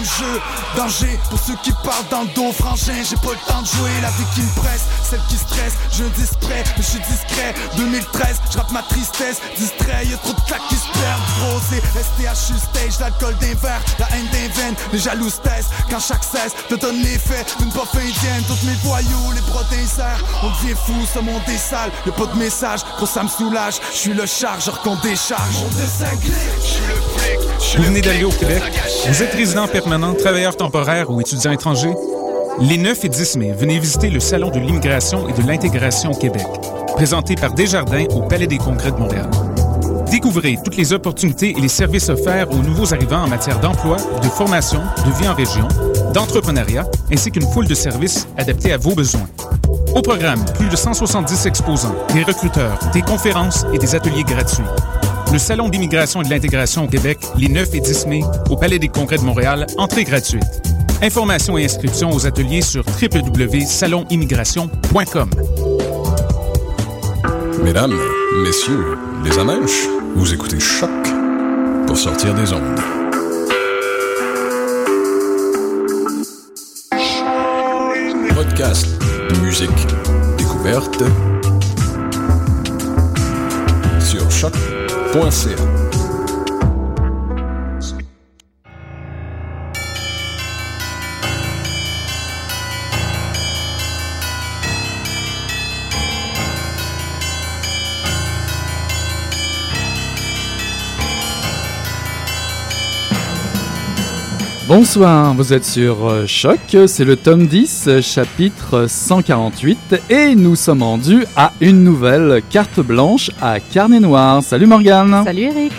le jeu. Danger pour ceux qui parlent dans le dos, frangin. J'ai pas le temps de jouer, la vie qui me presse, celle qui stresse. Je discret, mais je suis discret. 2013, je ma tristesse, distrait. Y'a trop de claques qui se perdent. Gros, c'est STHU stage, l'alcool des verres, la haine des veines, les jaloux testent. Quand chaque cesse te donne l'effet d'une pop indienne. Toutes mes voyous, les protéines serrent. On devient fou, ce monde est sale. Y'a pas de message, gros, ça me soulage. Je suis le chargeur qu'on décharge. Vous venez d'aller au Québec? Vous êtes résident permanent, travailleur temporaire ou étudiant étranger? Les 9 et 10 mai, venez visiter le Salon de l'immigration et de l'intégration au Québec, présenté par Desjardins au Palais des Congrès de Montréal. Découvrez toutes les opportunités et les services offerts aux nouveaux arrivants en matière d'emploi, de formation, de vie en région, d'entrepreneuriat, ainsi qu'une foule de services adaptés à vos besoins. Au programme, plus de 170 exposants, des recruteurs, des conférences et des ateliers gratuits. Le Salon d'immigration et de l'intégration au Québec, les 9 et 10 mai, au Palais des Congrès de Montréal, entrée gratuite. Informations et inscriptions aux ateliers sur www.salonimmigration.com. Mesdames, messieurs, les amèches, vous écoutez Choc pour sortir des ondes. Podcast, musique, découverte sur com ser. Bonsoir, vous êtes sur euh, Choc, c'est le tome 10, chapitre 148, et nous sommes rendus à une nouvelle carte blanche à carnet noir. Salut Morgane Salut Eric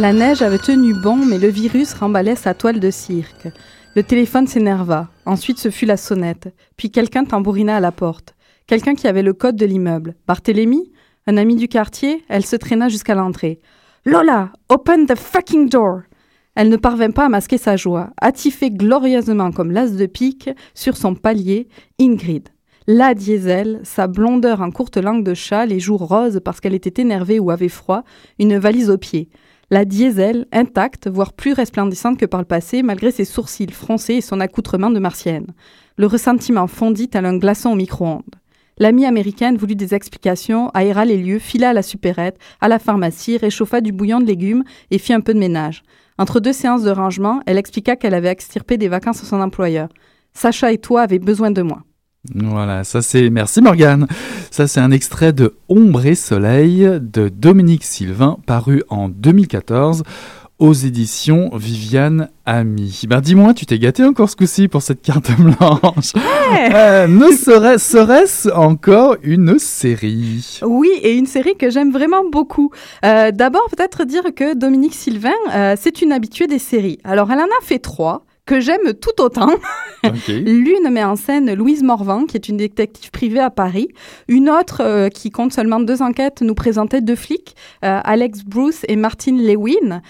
La neige avait tenu bon, mais le virus remballait sa toile de cirque. Le téléphone s'énerva. Ensuite, ce fut la sonnette. Puis quelqu'un tambourina à la porte. Quelqu'un qui avait le code de l'immeuble. Barthélemy Un ami du quartier Elle se traîna jusqu'à l'entrée. Lola, open the fucking door Elle ne parvint pas à masquer sa joie. Attifée glorieusement comme l'as de pique sur son palier, Ingrid. La diesel, sa blondeur en courte langue de chat, les joues roses parce qu'elle était énervée ou avait froid, une valise au pied la diesel intacte, voire plus resplendissante que par le passé, malgré ses sourcils froncés et son accoutrement de martienne. Le ressentiment fondit tel un glaçon au micro-ondes. L'amie américaine voulut des explications, aéra les lieux, fila à la supérette, à la pharmacie, réchauffa du bouillon de légumes et fit un peu de ménage. Entre deux séances de rangement, elle expliqua qu'elle avait extirpé des vacances à son employeur. Sacha et toi avaient besoin de moi. Voilà, ça c'est. Merci Morgane. Ça c'est un extrait de Ombre et Soleil de Dominique Sylvain, paru en 2014 aux éditions Viviane Ami. Ben dis-moi, tu t'es gâté encore ce coup-ci pour cette carte blanche? Euh, ne serait-ce encore une série? Oui, et une série que j'aime vraiment beaucoup. Euh, d'abord, peut-être dire que Dominique Sylvain, euh, c'est une habituée des séries. Alors, elle en a fait trois que j'aime tout autant. L'une met en scène Louise Morvan, qui est une détective privée à Paris. Une autre, euh, qui compte seulement deux enquêtes, nous présentait deux flics, euh, Alex Bruce et Martin Lewin.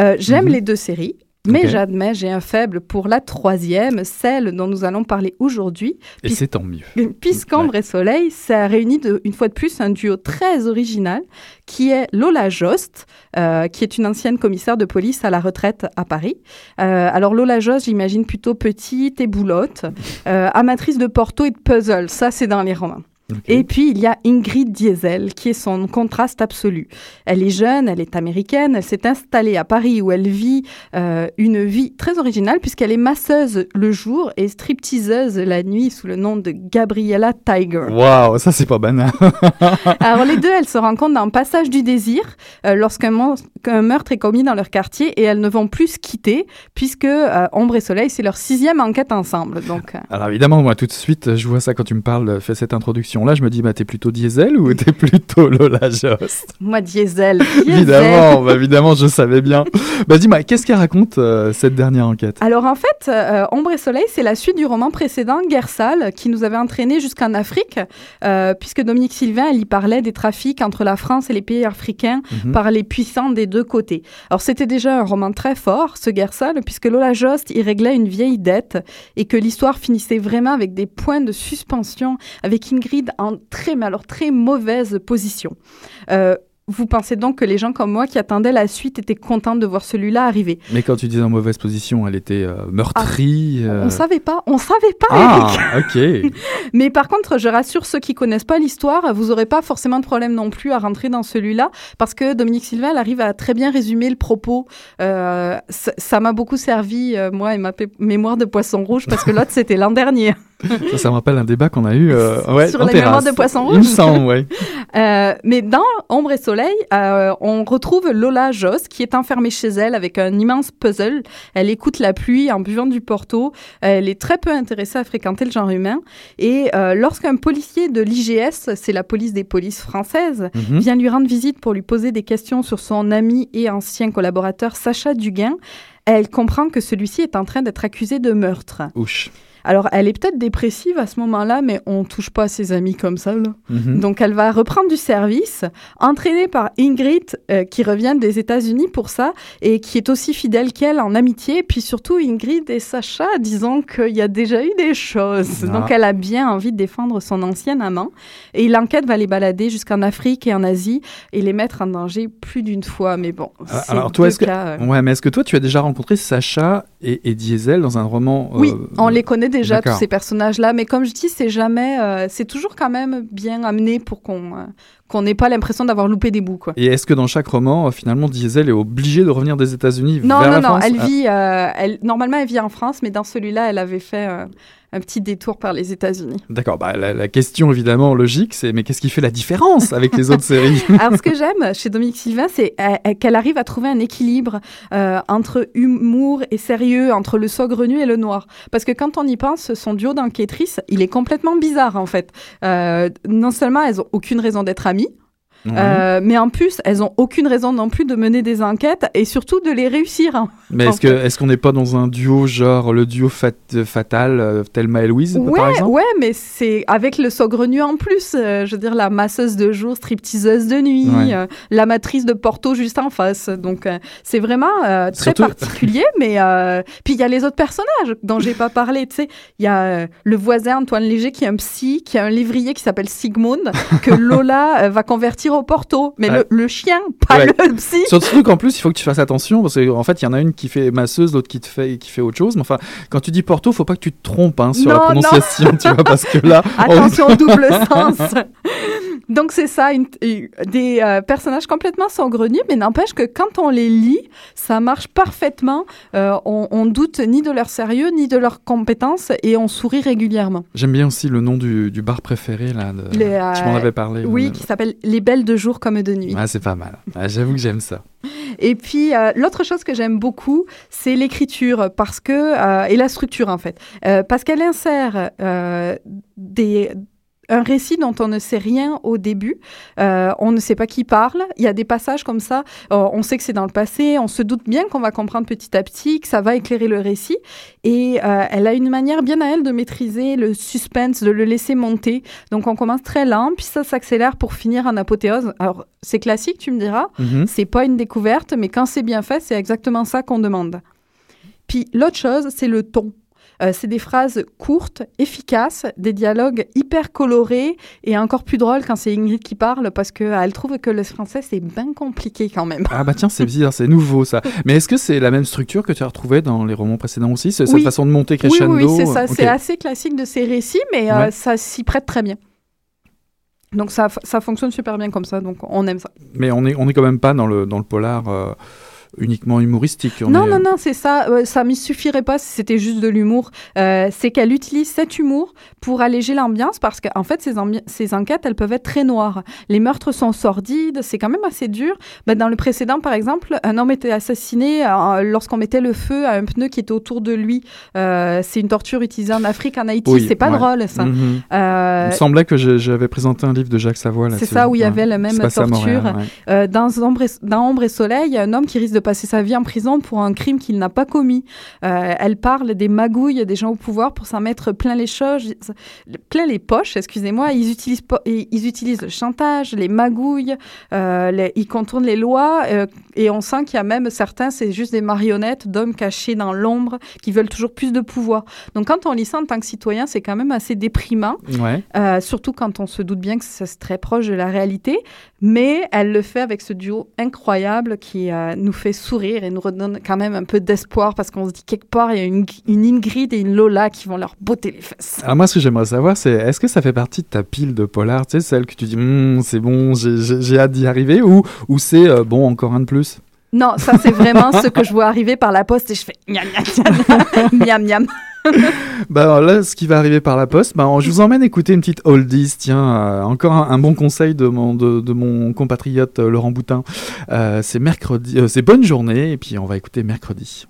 Euh, j'aime mhm. les deux séries. Mais j'admets, j'ai un faible pour la troisième, celle dont nous allons parler aujourd'hui. Et c'est tant mieux. Puisqu'Ambre et Soleil, ça réunit de, une fois de plus un duo très original qui est Lola Jost, euh, qui est une ancienne commissaire de police à la retraite à Paris. Euh, alors Lola Jost, j'imagine plutôt petite et boulotte, euh, amatrice de porto et de puzzle. Ça, c'est dans les romans. Et puis, il y a Ingrid Diesel, qui est son contraste absolu. Elle est jeune, elle est américaine, elle s'est installée à Paris où elle vit euh, une vie très originale puisqu'elle est masseuse le jour et stripteaseuse la nuit sous le nom de Gabriella Tiger. Waouh, ça c'est pas banal. Alors les deux, elles se rencontrent dans Passage du désir euh, lorsqu'un meurtre est commis dans leur quartier et elles ne vont plus se quitter puisque euh, Ombre et Soleil, c'est leur sixième enquête ensemble. Donc, Alors évidemment, moi tout de suite, je vois ça quand tu me parles, fais cette introduction question-là, je me dis, bah, t'es plutôt Diesel ou t'es plutôt Lola Jost? Moi, Diesel. évidemment, bah, évidemment, je savais bien. bah, dis-moi, qu'est-ce qu'elle raconte euh, cette dernière enquête? Alors, en fait, euh, Ombre et Soleil, c'est la suite du roman précédent, Guerre sale, qui nous avait entraîné jusqu'en Afrique, euh, puisque Dominique Sylvain, elle y parlait des trafics entre la France et les pays africains Mhm. par les puissants des deux côtés. Alors, c'était déjà un roman très fort, ce Guerre sale, puisque Lola Jost y réglait une vieille dette et que l'histoire finissait vraiment avec des points de suspension, avec Ingrid en très, mais alors très mauvaise position. Euh, vous pensez donc que les gens comme moi qui attendaient la suite étaient contents de voir celui-là arriver? Mais quand tu disais en mauvaise position, elle était euh, meurtrie. euh, On savait pas, on savait pas, Ah, Eric. ok. Mais par contre, je rassure ceux qui connaissent pas l'histoire, vous aurez pas forcément de problème non plus à rentrer dans celui-là, parce que Dominique Sylvain, elle arrive à très bien résumer le propos. Euh, ça m'a beaucoup servi, moi et ma mémoire de poisson rouge, parce que l'autre c'était l'an dernier. Ça, ça me rappelle un débat qu'on a eu euh, ouais, Sur en les mémoires terrasse. de poisson Il me rouge. semble, ouais. Euh, mais dans Ombre et Soleil, euh, on retrouve Lola Joss qui est enfermée chez elle avec un immense puzzle. Elle écoute la pluie en buvant du porto. Elle est très peu intéressée à fréquenter le genre humain. Et lorsqu'un policier de l'IGS, c'est la police des polices françaises, Mhm. vient lui rendre visite pour lui poser des questions sur son ami et ancien collaborateur Sacha Duguin, elle comprend que celui-ci est en train d'être accusé de meurtre. Ouch. Alors, elle est peut-être dépressive à ce moment-là, mais on touche pas à ses amis comme ça, là. Mhm. Donc, elle va reprendre du service, entraînée par Ingrid, euh, qui revient des États-Unis pour ça, et qui est aussi fidèle qu'elle en amitié. Et puis surtout, Ingrid et Sacha, disons qu'il y a déjà eu des choses. Ah. Donc, elle a bien envie de défendre son ancien amant. Et l'enquête va les balader jusqu'en Afrique et en Asie, et les mettre en danger plus d'une fois. Mais bon, Ah, c'est Alors, toi, est-ce que... cas, euh, Ouais, mais est-ce que toi, tu as déjà rencontré Sacha et, et Diesel dans un roman Oui, euh, on les connaît déjà, tous ces personnages-là. Mais comme je dis, c'est jamais. euh, c'est toujours quand même bien amené pour qu'on euh, qu'on n'ait pas l'impression d'avoir loupé des bouts, quoi. Et est-ce que dans chaque roman, euh, finalement, Diesel est obligé de revenir des États-Unis Non, vers non, la non, France elle vit. elle, normalement, elle vit en France, mais dans celui-là, elle avait fait un petit détour par les États-Unis. D'accord, bah, la, la question évidemment logique, c'est mais qu'est-ce qui fait la différence avec les autres séries? Alors, ce que j'aime chez Dominique Sylvain, c'est euh, euh, qu'elle arrive à trouver un équilibre euh, entre humour et sérieux, entre le saugrenu et le noir. Parce que quand on y pense, son duo d'enquêtrices, il est complètement bizarre, en fait. Euh, non seulement elles ont aucune raison d'être amies, Euh, mais en plus, elles ont aucune raison non plus de mener des enquêtes et surtout de les réussir. hein. Mais est-ce que est-ce qu'on n'est pas dans un duo genre le duo fat- fatal euh, Thelma et Louise par Ouais, exemple? ouais, mais c'est avec le saugrenu en plus. euh, je veux dire, la masseuse de jour, stripteaseuse de nuit, Ouais. euh, la matrice de Porto juste en face. Donc, c'est vraiment très Surtout- particulier. mais puis, il y a les autres personnages dont j'ai pas parlé. Tu sais, il y a le voisin Antoine Léger qui est un psy, qui a un lévrier qui s'appelle Sigmund, que Lola va convertir au Porto. Mais Ouais. le, le chien, pas Ouais. le psy. Surtout qu'en plus, il faut que tu fasses attention parce qu'en fait, il y en a une qui fait masseuse, l'autre qui te fait qui fait autre chose. Mais enfin, quand tu dis Porto, faut pas que tu te trompes hein, sur la Non, non. prononciation, tu vois, parce que là, on- Attention au double sens. Donc c'est ça, une- une- des euh, personnages complètement saugrenus, mais n'empêche que quand on les lit, ça marche parfaitement. Euh, on, on doute ni de leur sérieux ni de leurs compétences et on sourit régulièrement. j'aime bien aussi le nom du, du bar préféré là. de- Les, euh, Tu m'en avais parlé. Oui, on qui s'appelle Les Belles de jour comme de nuit. Ah, c'est pas mal. Ah, J'avoue que j'aime ça. Et puis euh, l'autre chose que j'aime beaucoup, c'est l'écriture parce que euh, et la structure en fait, Euh, parce qu'elle insère des un récit dont on ne sait rien au début, Euh, on ne sait pas qui parle. Il y a des passages comme ça, euh, on sait que c'est dans le passé, on se doute bien qu'on va comprendre petit à petit, que ça va éclairer le récit. Et euh, elle a une manière bien à elle de maîtriser le suspense, de le laisser monter. Donc on commence très lent, puis ça s'accélère pour finir en apothéose. Alors c'est classique, tu me diras. Mhm. C'est pas une découverte, mais quand c'est bien fait, c'est exactement ça qu'on demande. Puis l'autre chose, c'est le ton. Euh, c'est des phrases courtes, efficaces, des dialogues hyper colorés et encore plus drôles quand c'est Ingrid qui parle parce qu'elle trouve que le français c'est bien compliqué quand même. Ah bah tiens, c'est bizarre, c'est nouveau ça. Mais est-ce que c'est la même structure que tu as retrouvée dans les romans précédents aussi c'est Oui. Cette façon de monter Oui, crescendo oui, oui, c'est ça. Ok. C'est assez classique de ces récits, mais euh, ça s'y prête très bien. Donc ça, ça fonctionne super bien comme ça, donc on aime ça. Mais on est, on est quand même pas dans le, dans le polar euh, uniquement humoristique. on Non, est- non, non, c'est ça. Euh, ça m'y suffirait pas si c'était juste de l'humour. Euh, c'est qu'elle utilise cet humour pour alléger l'ambiance parce qu'en fait, ces, enquêtes, elles peuvent être très noires. Les meurtres sont sordides, c'est quand même assez dur. Ben, dans le précédent, par exemple, un homme était assassiné euh, lorsqu'on mettait le feu à un pneu qui était autour de lui. Euh, c'est une torture utilisée en Afrique, en Haïti. Oui, c'est pas ouais. drôle, ça. Mhm. Euh, Il me semblait que j'avais présenté un livre de Jacques Savoie c'est ça, où il y avait la même torture. Montréal, ouais. Euh, dans, Ombre et, dans Ombre et Soleil, il y a un homme qui risque de passer sa vie en prison pour un crime qu'il n'a pas commis. Euh, elle parle des magouilles des gens au pouvoir pour s'en mettre plein les choses, plein les poches, excusez-moi. Ils utilisent, ils utilisent le chantage, les magouilles, euh, les- ils contournent les lois euh, et on sent qu'il y a même certains, c'est juste des marionnettes d'hommes cachés dans l'ombre qui veulent toujours plus de pouvoir. Donc quand on lit ça en tant que citoyen, c'est quand même assez déprimant. Ouais. Surtout quand on se doute bien que c'est très proche de la réalité. Mais elle le fait avec ce duo incroyable qui nous fait sourire et nous redonne quand même un peu d'espoir parce qu'on se dit quelque part, il y a une, une Ingrid et une Lola qui vont leur botter les fesses. Alors moi, ce que j'aimerais savoir, c'est est-ce que ça fait partie de ta pile de polar, tu sais, celle que tu dis, Hum, c'est bon, j'ai hâte d'y arriver, ou, ou c'est, euh, bon, encore un de plus? Non, ça c'est vraiment ce que je vois arriver par la poste et je fais miam miam miam miam miam. Bah alors là, ce qui va arriver par la poste, bah, je vous emmène écouter une petite oldies, tiens, euh, encore un, bon conseil de mon, de, mon compatriote euh, Laurent Boutin. Euh, c'est mercredi, c'est bonne journée, et puis on va écouter mercredi.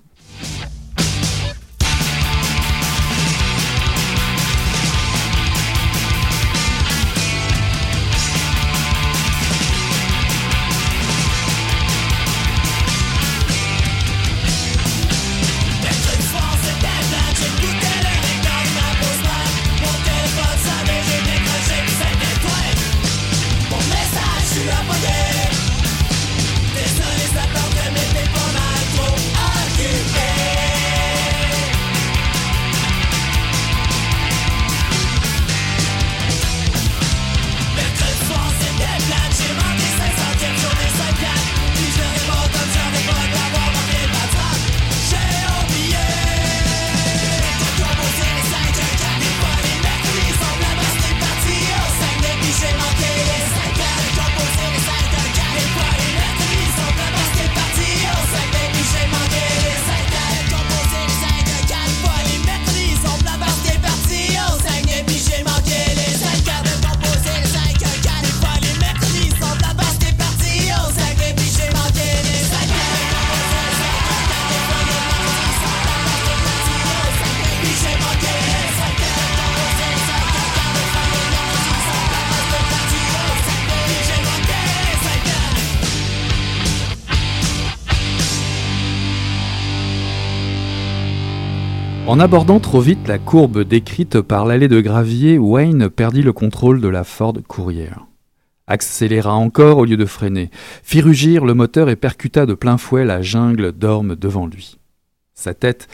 En abordant trop vite la courbe décrite par l'allée de gravier, Wayne perdit le contrôle de la Ford Courier. Accéléra encore au lieu de freiner, fit rugir le moteur et percuta de plein fouet la jungle d'ormes devant lui. Sa tête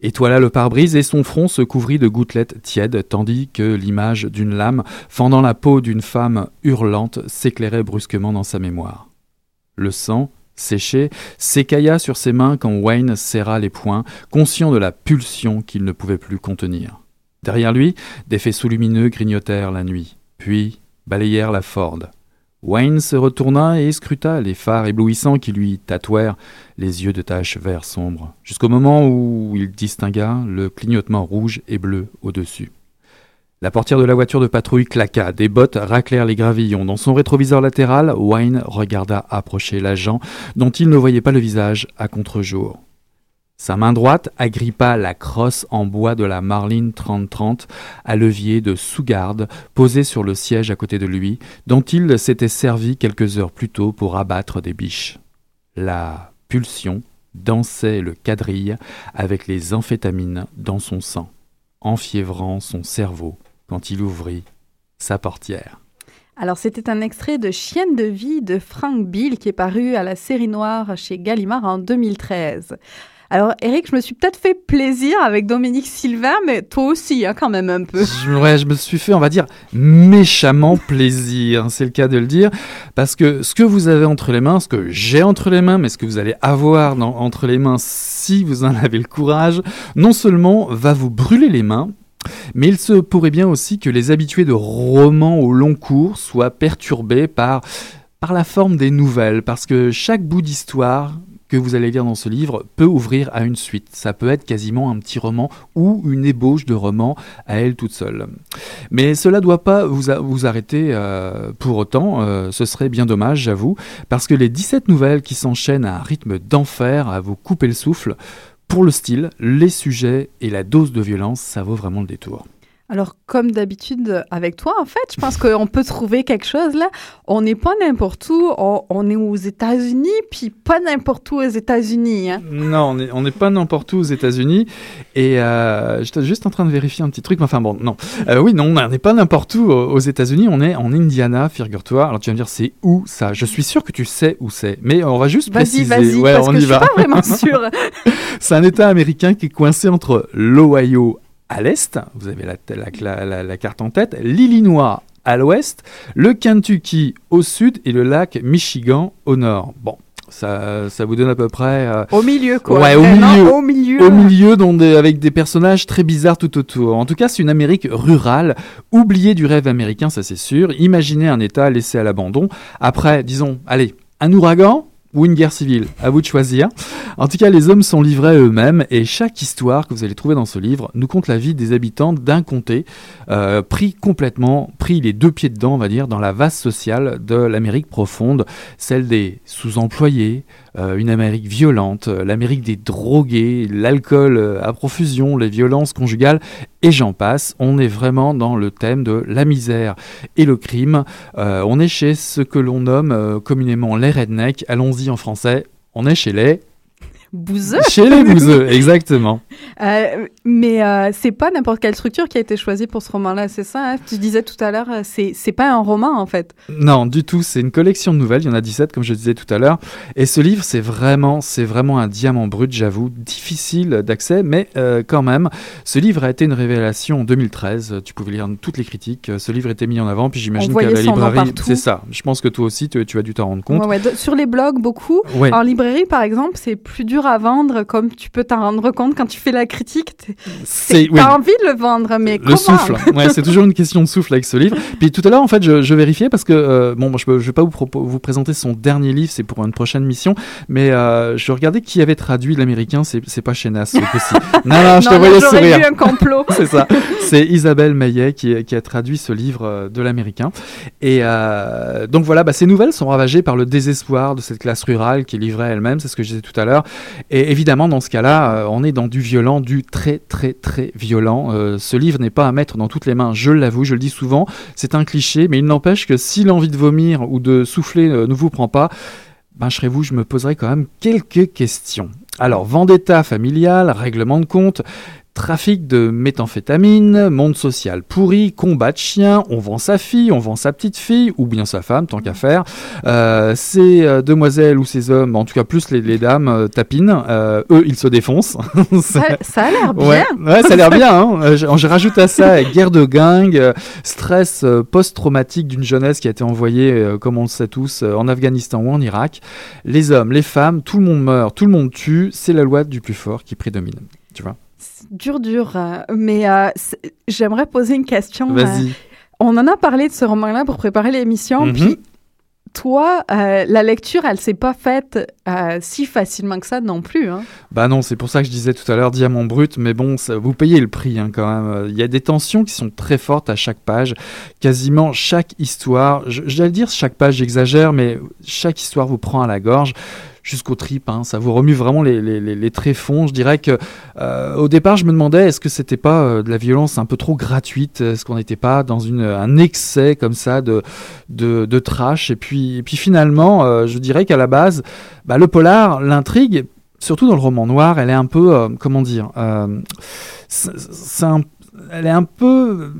étoila le pare-brise et son front se couvrit de gouttelettes tièdes, tandis que l'image d'une lame fendant la peau d'une femme hurlante s'éclairait brusquement dans sa mémoire. Le sang, séché, s'écailla sur ses mains quand Wayne serra les poings, conscient de la pulsion qu'il ne pouvait plus contenir. Derrière lui, des faisceaux lumineux grignotèrent la nuit, puis balayèrent la Ford. Wayne se retourna et scruta les phares éblouissants qui lui tatouèrent les yeux de taches vert sombre, jusqu'au moment où il distingua le clignotement rouge et bleu au-dessus. La portière de la voiture de patrouille claqua, des bottes raclèrent les gravillons. Dans son rétroviseur latéral, Wayne regarda approcher l'agent, dont il ne voyait pas le visage à contre-jour. Sa main droite agrippa la crosse en bois de la Marlin 3030 à levier de sous-garde posée sur le siège à côté de lui, dont il s'était servi quelques heures plus tôt pour abattre des biches. La pulsion dansait le quadrille avec les amphétamines dans son sang, enfiévrant son cerveau quand il ouvrit sa portière. Alors, c'était un extrait de Chienne de vie de Frank Bill qui est paru à la série noire chez Gallimard en 2013. Alors, Eric, je me suis peut-être fait plaisir avec Dominique Sylvain, mais toi aussi, hein, quand même un peu. Je, ouais, je me suis fait, on va dire, méchamment plaisir, c'est le cas de le dire, parce que ce que vous avez entre les mains, ce que j'ai entre les mains, mais ce que vous allez avoir dans- entre les mains si vous en avez le courage, non seulement va vous brûler les mains, mais il se pourrait bien aussi que les habitués de romans au long cours soient perturbés par, la forme des nouvelles, parce que chaque bout d'histoire que vous allez lire dans ce livre peut ouvrir à une suite. Ça peut être quasiment un petit roman ou une ébauche de roman à elle toute seule. Mais cela ne doit pas vous, vous arrêter euh, pour autant, euh, ce serait bien dommage, j'avoue, parce que les 17 nouvelles qui s'enchaînent à un rythme d'enfer, à vous couper le souffle, pour le style, les sujets et la dose de violence, ça vaut vraiment le détour. Alors, comme d'habitude avec toi, en fait, je pense qu'on peut trouver quelque chose là. On n'est pas n'importe où, on, est aux États-Unis, puis pas n'importe où aux États-Unis. Hein. Non, on n'est pas n'importe où aux États-Unis. Et euh, j'étais juste en train de vérifier un petit truc. Enfin bon, non. Euh, oui, non, on n'est pas n'importe où aux États-Unis. On est en Indiana, figure-toi. Alors tu vas me dire, c'est où ça? Je suis sûr que tu sais où c'est. Mais on va juste préciser. Vas-y, vas-y, parce on que y je va. suis pas vraiment sûr. c'est un État américain qui est coincé entre l'Ohio à l'est, vous avez la, la, carte en tête, l'Illinois à l'ouest, le Kentucky au sud et le lac Michigan au nord. Bon, ça, ça vous donne à peu près... Euh, au milieu, quoi. Ouais, au milieu. au milieu. Au milieu, avec des personnages très bizarres tout autour. En tout cas, c'est une Amérique rurale, oubliée du rêve américain, ça c'est sûr. Imaginez un État laissé à l'abandon. Après, disons, allez, un ouragan, ou une guerre civile, à vous de choisir. En tout cas, les hommes sont livrés eux-mêmes et chaque histoire que vous allez trouver dans ce livre nous compte la vie des habitants d'un comté, euh, pris complètement, pris les deux pieds dedans, on va dire, dans la vaste sociale de l'Amérique profonde, celle des sous-employés, une Amérique violente, euh, l'Amérique des drogués, l'alcool euh, à profusion, les violences conjugales, et j'en passe. On est vraiment dans le thème de la misère et le crime. on est chez ce que l'on nomme communément les rednecks. Allons-y en français. On est chez les Bouzeux. Chez les bouzeux, exactement. Euh, mais euh, c'est pas n'importe quelle structure qui a été choisie pour ce roman-là, c'est ça hein? Tu disais tout à l'heure, euh, c'est, c'est pas un roman en fait. Non, du tout, c'est une collection de nouvelles, il y en a 17 comme je disais tout à l'heure. Et ce livre, c'est vraiment, c'est vraiment un diamant brut, j'avoue, difficile d'accès, mais quand même, ce livre a été une révélation en 2013. Tu pouvais lire toutes les critiques, ce livre était mis en avant, puis j'imagine qu'à la librairie, c'est ça. Je pense que toi aussi, tu, tu as dû t'en rendre compte. Ouais, sur les blogs, beaucoup. En librairie, par exemple, c'est plus dur à vendre, comme tu peux t'en rendre compte quand tu fais la critique. C'est, oui. envie de le vendre, mais le souffle. ouais, c'est toujours une question de souffle avec ce livre. Puis tout à l'heure, en fait, je, je vérifiais parce que euh, bon, je, ne vais pas vous, vous présenter son dernier livre, c'est pour une prochaine mission, mais euh, je regardais qui avait traduit l'américain. C'est, pas c'est possible. non, non, je te voyais sourire. un complot. c'est ça. C'est Isabelle Maillet qui, qui, a traduit ce livre euh, de l'américain. Et donc voilà, bah, ces nouvelles sont ravagées par le désespoir de cette classe rurale qui est livrée elle-même. C'est ce que je disais tout à l'heure. Et évidemment, dans ce cas-là, euh, on est dans du violent, du très très très violent. Euh, ce livre n'est pas à mettre dans toutes les mains, je l'avoue, je le dis souvent. C'est un cliché, mais il n'empêche que si l'envie de vomir ou de souffler euh, ne vous prend pas, ben, je me poserai quand même quelques questions. Alors, vendetta familial, règlement de compte, trafic de méthamphétamine, monde social pourri, combat de chiens, on vend sa fille, on vend sa petite fille, ou bien sa femme, tant qu'à faire. Euh, ces euh, demoiselles ou ces hommes, en tout cas plus les, dames, euh, tapinent. eux, ils se défoncent. ça, a l'air bien. Ouais, ça a l'air bien. Hein. Je, rajoute à ça guerre de gang, stress post-traumatique d'une jeunesse qui a été envoyée, comme on le sait tous, en Afghanistan ou en Irak. Les hommes, les femmes, tout le monde meurt, tout le monde tue. C'est la loi du plus fort qui prédomine. Tu vois? Dur, dur. Euh, mais euh, j'aimerais poser une question. Vas-y. Euh, on en a parlé de ce roman-là pour préparer l'émission. Mhm. Puis toi, la lecture, elle s'est pas faite si facilement que ça non plus. Hein. Bah non, c'est pour ça que je disais tout à l'heure diamant brut, mais bon, ça, vous payez le prix hein, quand même. Il y a des tensions qui sont très fortes à chaque page. Quasiment chaque histoire, vais dire chaque page, j'exagère, mais chaque histoire vous prend à la gorge jusqu'au trip, Hein. Ça vous remue vraiment les, les, les, tréfonds. Je dirais que euh, au départ, je me demandais est-ce que c'était pas euh, de la violence un peu trop gratuite? Est-ce qu'on n'était pas dans une, un excès comme ça de, de, de trash? Et puis, et puis finalement, euh, je dirais qu'à la base, bah, le polar, l'intrigue, surtout dans le roman noir, elle est un peu, comment dire, c'est elle est un peu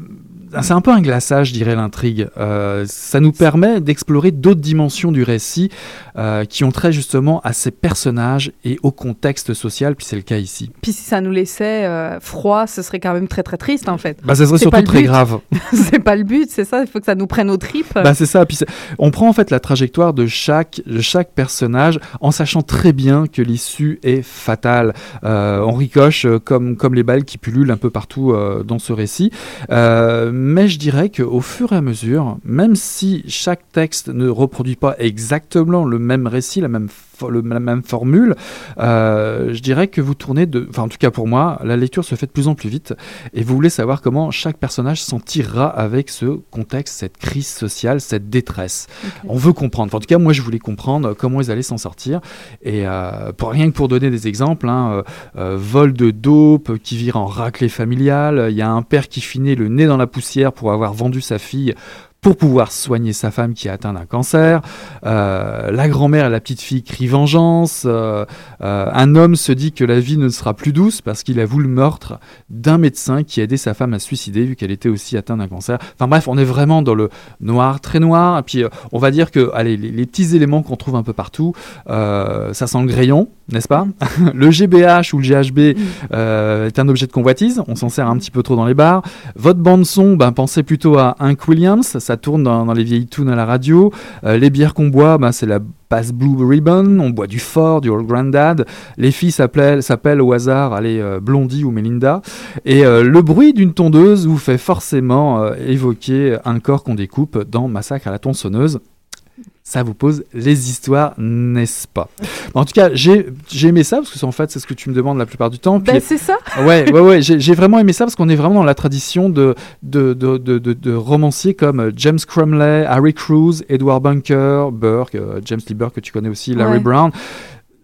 c'est un peu un glaçage, je dirais, l'intrigue. Euh, ça nous permet d'explorer d'autres dimensions du récit euh, qui ont trait justement à ces personnages et au contexte social, puis c'est le cas ici. Puis si ça nous laissait euh, froid, ce serait quand même très très triste en fait. Bah, ça serait surtout très grave. c'est pas le but, c'est ça, il faut que ça nous prenne aux tripes. Bah, c'est ça, puis on prend en fait la trajectoire de chaque, de chaque personnage en sachant très bien que l'issue est fatale. on ricoche comme, comme les balles qui pullulent un peu partout dans ce récit mais je dirais qu'au fur et à mesure, même si chaque texte ne reproduit pas exactement le même récit, la même la même formule, je dirais que vous tournez de, enfin en tout cas pour moi, la lecture se fait de plus en plus vite et vous voulez savoir comment chaque personnage s'en tirera avec ce contexte, cette crise sociale, cette détresse. On veut comprendre. en tout cas, moi, je voulais comprendre comment ils allaient s'en sortir. Et pour rien que pour donner des exemples, hein, vol de dope qui vire en raclée familiale, il y a un père qui finit le nez dans la poussière pour avoir vendu sa fille pour pouvoir soigner sa femme qui a atteint d'un cancer. Euh, la grand-mère et la petite fille crient vengeance. Euh, euh, un homme se dit que la vie ne sera plus douce parce qu'il avoue le meurtre d'un médecin qui a aidé sa femme à se suicider vu qu'elle était aussi atteinte d'un cancer. Enfin bref, on est vraiment dans le noir, très noir. Et puis on va dire que allez, les, petits éléments qu'on trouve un peu partout, ça sent le grayon, n'est-ce pas? Le GBH ou le GHB est un objet de convoitise. On s'en sert un petit peu trop dans les bars. Votre bande son, ben, pensez plutôt à Hank Williams ça tourne dans, les vieilles tunes à la radio. Euh, les bières qu'on boit, bah, c'est la Bass Blue Ribbon, on boit du Ford, du Old Grandad. Les filles s'appellent au hasard, allez, euh, Blondie ou Melinda. Et euh, le bruit d'une tondeuse vous fait forcément évoquer un corps qu'on découpe dans Massacre à la tronçonneuse ça vous pose les histoires, n'est-ce pas? En tout cas, j'ai aimé ça parce que en fait, c'est ce que tu me demandes la plupart du temps. Ben, c'est ça. Ouais, ouais, ouais. J'ai vraiment aimé ça parce qu'on est vraiment dans la tradition de de, de, de, de, romanciers comme James Crumley, Harry Cruz, Edward Bunker, Burke, euh, James Lee Burke que tu connais aussi, Larry Brown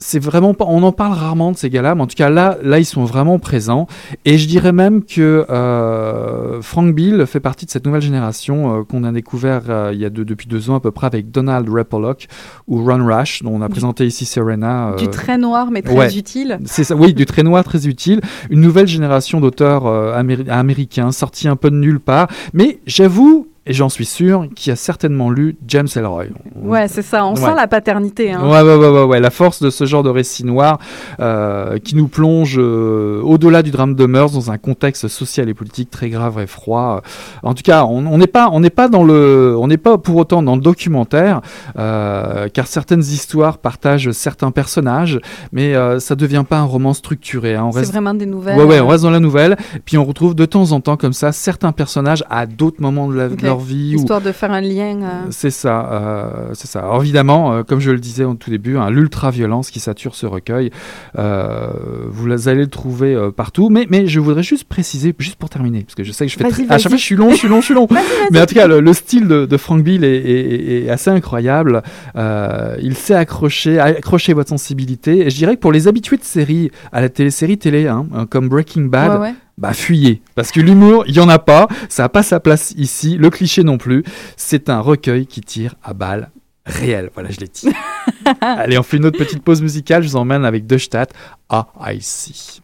c'est vraiment pas, on en parle rarement de ces gars-là, mais en tout cas là, là ils sont vraiment présents. Et je dirais même que euh, Frank Bill fait partie de cette nouvelle génération euh, qu'on a découvert euh, il y a depuis deux ans à peu près avec Donald Repolock ou Ron Rash, dont on a présenté ici Serena. du très noir mais très utile. C'est ça, oui, du très noir très utile. Une nouvelle génération d'auteurs américains sortis un peu de nulle part. Mais j'avoue, et j'en suis sûr, qui a certainement lu James Ellroy. Ouais, c'est ça, on sent la paternité. Hein. Ouais, ouais, ouais, ouais, la force de ce genre de récit noir euh, qui nous plonge euh, au-delà du drame de mœurs dans un contexte social et politique très grave et froid. En tout cas, on n'est pas, on n'est pas dans le, on n'est pas pour autant dans le documentaire, euh, car certaines histoires partagent certains personnages, mais ça devient pas un roman structuré. Hein. C'est vraiment des nouvelles. Ouais, ouais, on reste dans la nouvelle, puis on retrouve de temps en temps comme ça certains personnages à d'autres moments de la vie vie. Histoire de faire un lien. Euh. C'est ça, euh, c'est ça. Alors évidemment, euh, comme je le disais au tout début, hein, l'ultra-violence qui sature ce recueil, vous allez le trouver partout. Mais, mais je voudrais juste préciser, juste pour terminer, parce que je sais que je fais à chaque fois je suis long, je suis long, je suis long. mais en tout cas, le, style de, Frank Bill est, assez incroyable. il sait accrocher, accrocher votre sensibilité. Et je dirais que pour les habitués de séries, à la télésérie télé, hein, comme Breaking Bad, bah fuyez. Parce que l'humour, il n'y en a pas, ça n'a pas sa place ici, le cliché non plus. C'est un recueil qui tire à balles réelles. Voilà, je l'ai dit. Allez, on fait une autre petite pause musicale, je vous emmène avec De Stadt à IC.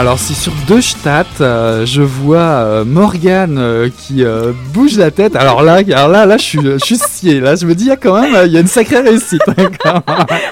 Alors si sur deux stats, euh, je vois euh, Morgane euh, qui bouge la tête, alors là, alors là, là, je suis, je suis scié. Là, je me dis, il y a quand même, il y a une sacrée réussite. hein,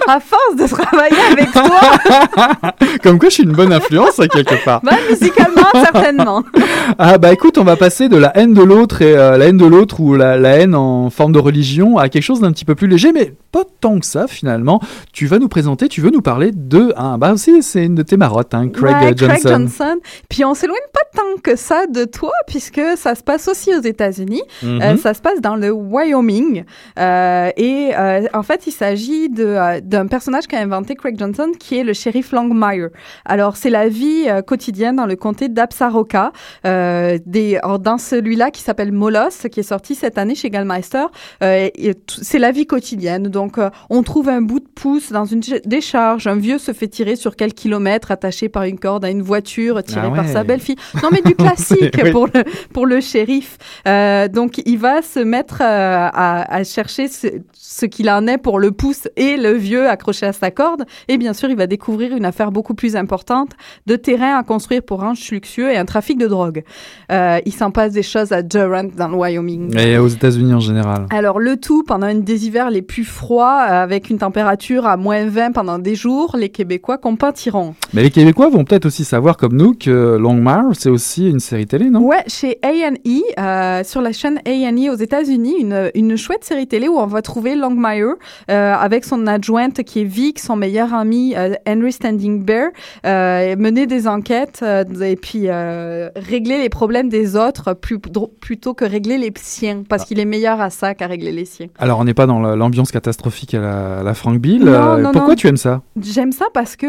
À force de travailler avec toi, comme quoi, je suis une bonne influence hein, quelque part. bah, musicalement, certainement. Ah bah écoute, on va passer de la haine de l'autre et la haine de l'autre ou la, la haine en forme de religion à quelque chose d'un petit peu plus léger, mais pas tant que ça finalement. Tu vas nous présenter, tu veux nous parler de, ah bah aussi, c'est une de tes marottes, hein, Craig Ouais, euh, Johnson. Craig Johnson. Puis on s'éloigne pas tant que ça de toi, puisque ça se passe aussi aux États-Unis. Mhm. Euh, ça se passe dans le Wyoming. Euh, et euh, en fait, il s'agit d'un personnage qu'a inventé Craig Johnson, qui est le shérif Longmire. Alors, c'est la vie quotidienne dans le comté d'Absaroka. Des, alors, dans celui-là qui s'appelle Molos, qui est sorti cette année chez Gallmeister, c'est la vie quotidienne. Donc, on trouve un bout de pouce dans une ch- décharge. Un vieux se fait tirer sur quelques kilomètres, attaché par une corde à une voiture, tiré Ah par sa belle-fille. Non, mais du classique Oui, pour le pour le shérif. Euh, donc, il va se mettre euh, à, à chercher ce, ce qu'il en est pour le pouce et le vieux accroché à sa corde. Et bien sûr, il va découvrir une affaire beaucoup plus importante de terrain à construire pour ranch luxueux et un trafic de drogue. Euh, il s'en passe des choses à Durant dans le Wyoming. Et aux États-Unis en général. Alors le tout pendant une des hivers les plus froids, avec une température à moins 20 pendant des jours, les Québécois compatiront. Mais les Québécois vont peut-être aussi savoir, comme nous, que Longmire, c'est aussi une série télé, non? Ouais, chez A&E, euh, sur la chaîne A&E aux États-Unis, une, une chouette série télé où on va trouver Longmire euh, avec son adjointe qui est Vic, son meilleur ami euh, Henry Standing Bear, euh, mener des enquêtes et puis régler les problèmes des autres plus, plutôt que régler les siens, parce qu'il est meilleur à ça qu'à régler les siens. Alors, on n'est pas dans la- l'ambiance catastrophique à la, à la Frank Bill. Non, non, pourquoi non. tu aimes ça? J'aime ça parce que,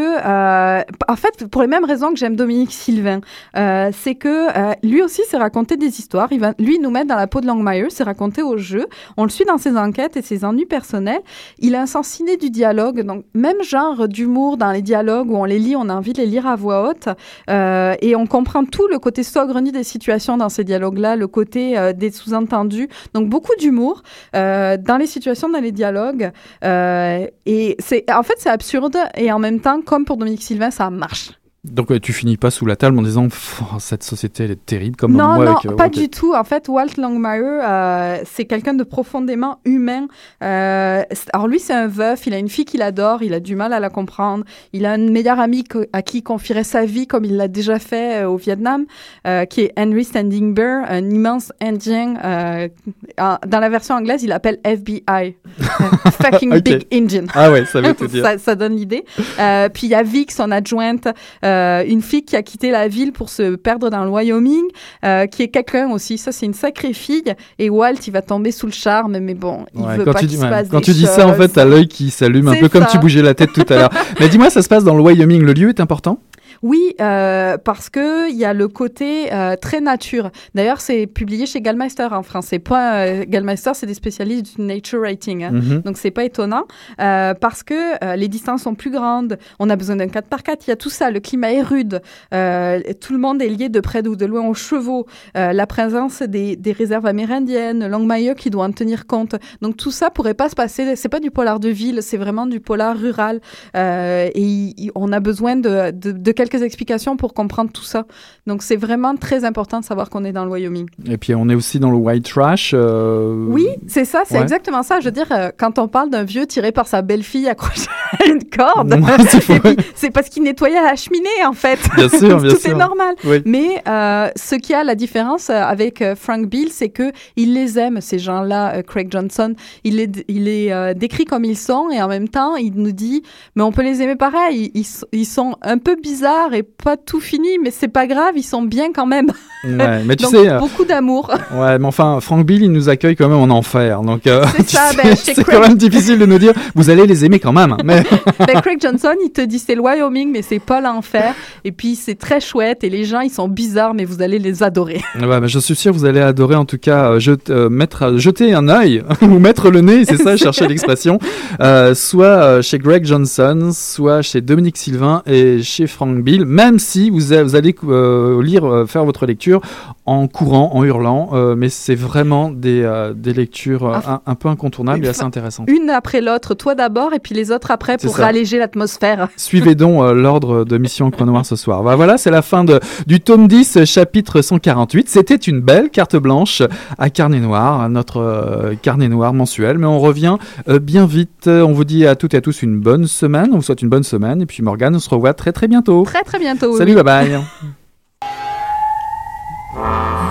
en fait, pour les mêmes raisons que j'aime Dominique Sylvain, euh, c'est que euh, lui aussi s'est raconté des histoires. Il va, lui, nous mettre dans la peau de Longmire, s'est raconté au jeu. On le suit dans ses enquêtes et ses ennuis personnels. Il a un sens ciné du dialogue, donc même genre d'humour dans les dialogues où on les lit, on a envie de les lire à voix haute. Euh, et on comprend tout le côté saugrenu des situations dans ces dialogues-là, le côté des sous-entendus. Donc beaucoup d'humour dans les situations, dans les dialogues. Et c'est, en fait, c'est absurde et en même temps, comme pour Dominique Sylvain, ça marche. Donc, tu finis pas sous la table en disant cette société, elle est terrible, comme non, moi non, avec, euh, pas du tout. En fait, Walt Longmire, euh, c'est quelqu'un de profondément humain. Euh, alors lui, c'est un veuf. Il a une fille qu'il adore. Il a du mal à la comprendre. Il a un meilleur ami co- à qui il confierait sa vie, comme il l'a déjà fait euh, au Vietnam, qui est Henry Standing Bear, un immense Indien. en- dans la version anglaise, il l'appelle FBI, fucking big Indian. Ah ouais, ça veut tout dire. ça, ça donne l'idée. Puis il y a Vic, son adjointe, euh, une fille qui a quitté la ville pour se perdre dans le Wyoming, euh, qui est quelqu'un aussi. Ça, c'est une sacrée fille. Et Walt, il va tomber sous le charme, mais bon, il Ouais, veut quand pas tu dis, se ouais, passe quand des tu dis ça, en fait, t'as l'œil qui s'allume un peu comme tu bougeais la tête tout à l'heure. Mais dis-moi, ça se passe dans le Wyoming. Le lieu est important? Oui, euh, parce que il y a le côté euh, très nature. D'ailleurs, c'est publié chez Gallmeister en France. C'est pas euh, Gallmeister, c'est des spécialistes du nature writing. hein. Mhm. Donc c'est pas étonnant parce que les distances sont plus grandes. On a besoin d'un 4x4. Il y a tout ça. Le climat est rude. Tout le monde est lié de près ou de loin aux chevaux. La présence des, des réserves amérindiennes, Longmire qui doit en tenir compte. Donc tout ça pourrait pas se passer. C'est pas du polar de ville. C'est vraiment du polar rural. Et on a besoin de, de, de quelques explications pour comprendre tout ça. Donc c'est vraiment très important de savoir qu'on est dans le Wyoming. Et puis, on est aussi dans le white trash. euh, Oui, c'est ça, c'est Ouais. exactement ça. Je veux dire, euh, quand on parle d'un vieux tiré par sa belle-fille accroché à une corde, Ouais, c'est parce qu'il nettoyait la cheminée, en fait. Bien sûr, bien Tout sûr. est normal. Oui. Mais euh, ce qui a la différence avec Frank Bill, c'est que il les aime, ces gens-là, Craig Johnson. Il les, il les décrit comme ils sont et en même temps, il nous dit, mais on peut les aimer pareil. Ils- ils sont un peu bizarres et pas tout fini, mais c'est pas grave, ils sont bien quand même. Ouais, mais tu Donc, sais, euh, beaucoup d'amour. ouais, mais enfin, Frank Bill, il nous accueille quand même en enfer. Donc, euh, C'est ben, quand même difficile de nous dire, vous allez les aimer quand même. Mais Ben, Craig Johnson, il te dit c'est le Wyoming, mais c'est pas l'enfer. Et puis c'est très chouette et les gens, ils sont bizarres, mais vous allez les adorer. Ouais, bah, je suis sûr vous allez adorer en tout cas euh, euh, mettre, jeter un œil ou mettre le nez, c'est ça, chercher l'expression, euh, soit chez Greg Johnson, soit chez Dominique Sylvain et chez Frank Bill, même si vous, a- vous allez euh, lire, euh, faire votre lecture en courant, en hurlant, euh, mais c'est vraiment des, euh, des lectures Ah, un, un peu incontournables et assez intéressantes. Une après l'autre, toi d'abord, et puis les autres après. pour ça. alléger l'atmosphère. Suivez donc l'ordre de Mission Encre Noire ce soir. Bah, voilà, c'est la fin de, du tome 10, chapitre 148. C'était une belle carte blanche à Carnet Noir, à notre Carnet Noir mensuel. Mais on revient bien vite. On vous dit à toutes et à tous une bonne semaine. On vous souhaite une bonne semaine. Et puis Morgane, on se revoit très très bientôt. Très très bientôt. oui, Salut, oui. bye bye.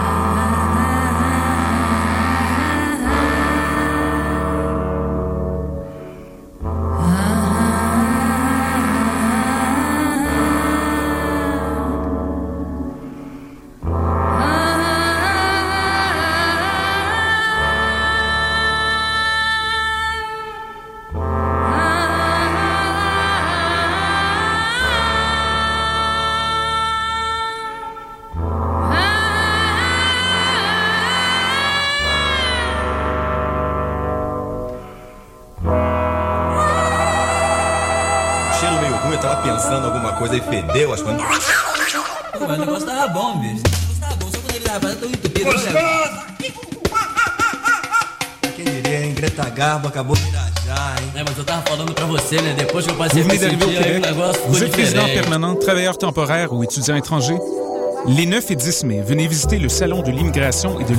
diferente. permanent, travailleur temporaire ou étudiant étranger? Les 9 et 10 mai, venez visiter le Salon de l'immigration et de